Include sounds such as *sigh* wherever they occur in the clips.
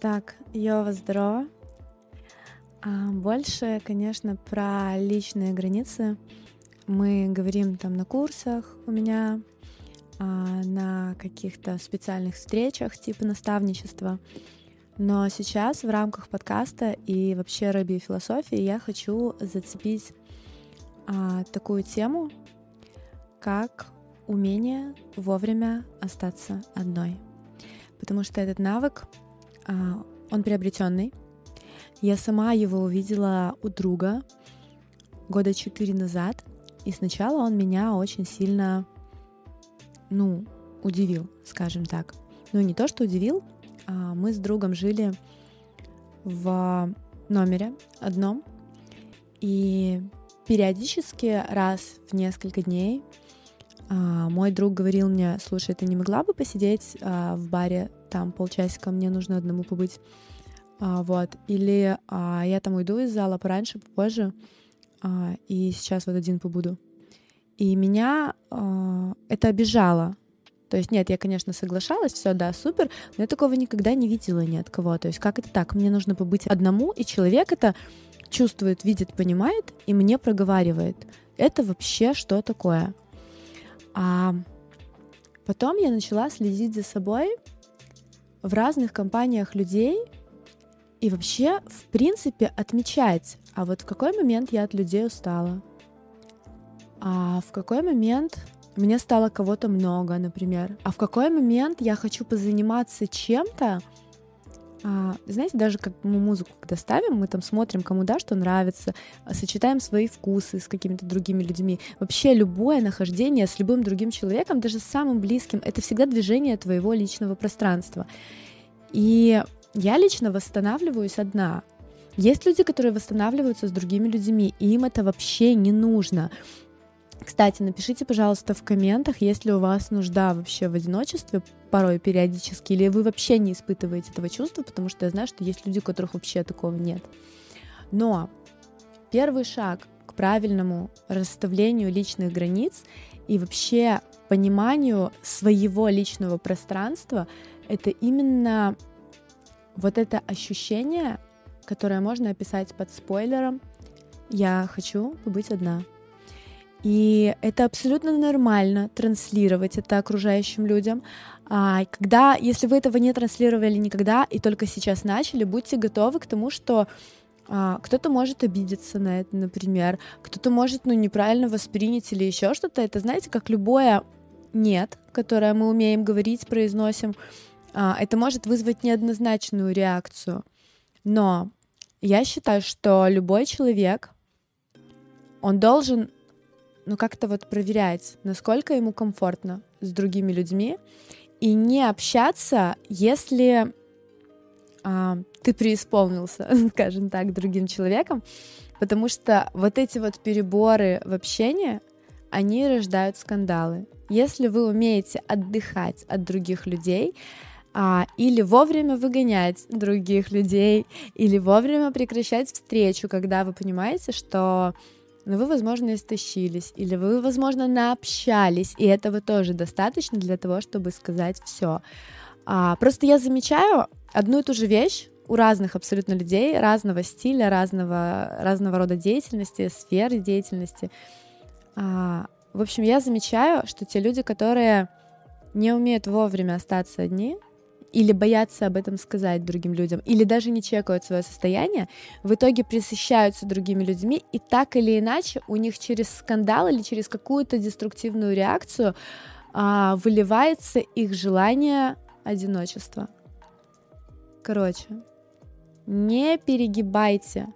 Так, Йова, здорово. А больше, конечно, про личные границы мы говорим там на курсах у меня, а, на каких-то специальных встречах типа наставничества. Но сейчас в рамках подкаста и вообще рэби философии я хочу зацепить а, такую тему, как умение вовремя остаться одной. Потому что этот навык, он приобретенный. Я сама его увидела у друга года четыре назад, и сначала он меня очень сильно, ну, удивил, скажем так. Ну, не то, что удивил, а мы с другом жили в номере одном, и периодически раз в несколько дней а, мой друг говорил мне, слушай, ты не могла бы посидеть а, в баре там полчасика, мне нужно одному побыть, а, вот, или а, я там уйду из зала пораньше, попозже, а, и сейчас вот один побуду. И меня а, это обижало, то есть нет, я, конечно, соглашалась, все, да, супер, но я такого никогда не видела ни от кого. То есть как это так? Мне нужно побыть одному, и человек это чувствует, видит, понимает, и мне проговаривает. Это вообще что такое? А потом я начала следить за собой в разных компаниях людей и вообще, в принципе, отмечать, а вот в какой момент я от людей устала, а в какой момент мне стало кого-то много, например, а в какой момент я хочу позаниматься чем-то, а, знаете, даже как мы музыку когда ставим, мы там смотрим, кому да, что нравится, а, сочетаем свои вкусы с какими-то другими людьми. Вообще любое нахождение с любым другим человеком, даже с самым близким, это всегда движение твоего личного пространства. И я лично восстанавливаюсь одна. Есть люди, которые восстанавливаются с другими людьми, и им это вообще не нужно. Кстати, напишите, пожалуйста, в комментах, есть ли у вас нужда вообще в одиночестве порой периодически, или вы вообще не испытываете этого чувства, потому что я знаю, что есть люди, у которых вообще такого нет. Но первый шаг к правильному расставлению личных границ и вообще пониманию своего личного пространства — это именно вот это ощущение, которое можно описать под спойлером «Я хочу побыть одна». И это абсолютно нормально транслировать это окружающим людям. А когда, если вы этого не транслировали никогда и только сейчас начали, будьте готовы к тому, что а, кто-то может обидеться на это, например, кто-то может, ну, неправильно воспринять или еще что-то. Это, знаете, как любое нет, которое мы умеем говорить, произносим, а, это может вызвать неоднозначную реакцию. Но я считаю, что любой человек, он должен ну как-то вот проверять, насколько ему комфортно с другими людьми, и не общаться, если а, ты преисполнился, *laughs* скажем так, другим человеком, потому что вот эти вот переборы в общении, они рождают скандалы. Если вы умеете отдыхать от других людей, а, или вовремя выгонять других людей, или вовремя прекращать встречу, когда вы понимаете, что но вы, возможно, истощились, или вы, возможно, наобщались, и этого тоже достаточно для того, чтобы сказать все. А, просто я замечаю одну и ту же вещь у разных абсолютно людей, разного стиля, разного, разного рода деятельности, сферы деятельности. А, в общем, я замечаю, что те люди, которые не умеют вовремя остаться одни, или боятся об этом сказать другим людям, или даже не чекают свое состояние, в итоге присыщаются другими людьми, и так или иначе у них через скандал или через какую-то деструктивную реакцию а, выливается их желание одиночества. Короче, не перегибайте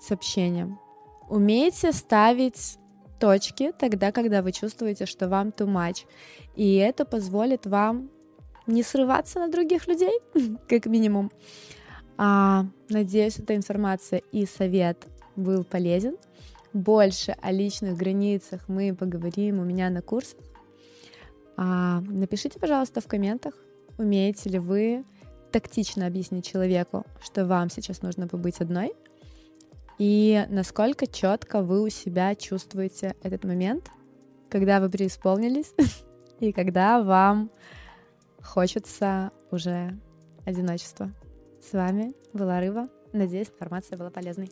с общением. Умейте ставить точки тогда, когда вы чувствуете, что вам too much. И это позволит вам не срываться на других людей, *laughs* как минимум. А, надеюсь, эта информация и совет был полезен. Больше о личных границах мы поговорим у меня на курсах. А, напишите, пожалуйста, в комментах, умеете ли вы тактично объяснить человеку, что вам сейчас нужно побыть одной, и насколько четко вы у себя чувствуете этот момент, когда вы преисполнились, *laughs* и когда вам хочется уже одиночества. С вами была Рыба. Надеюсь, информация была полезной.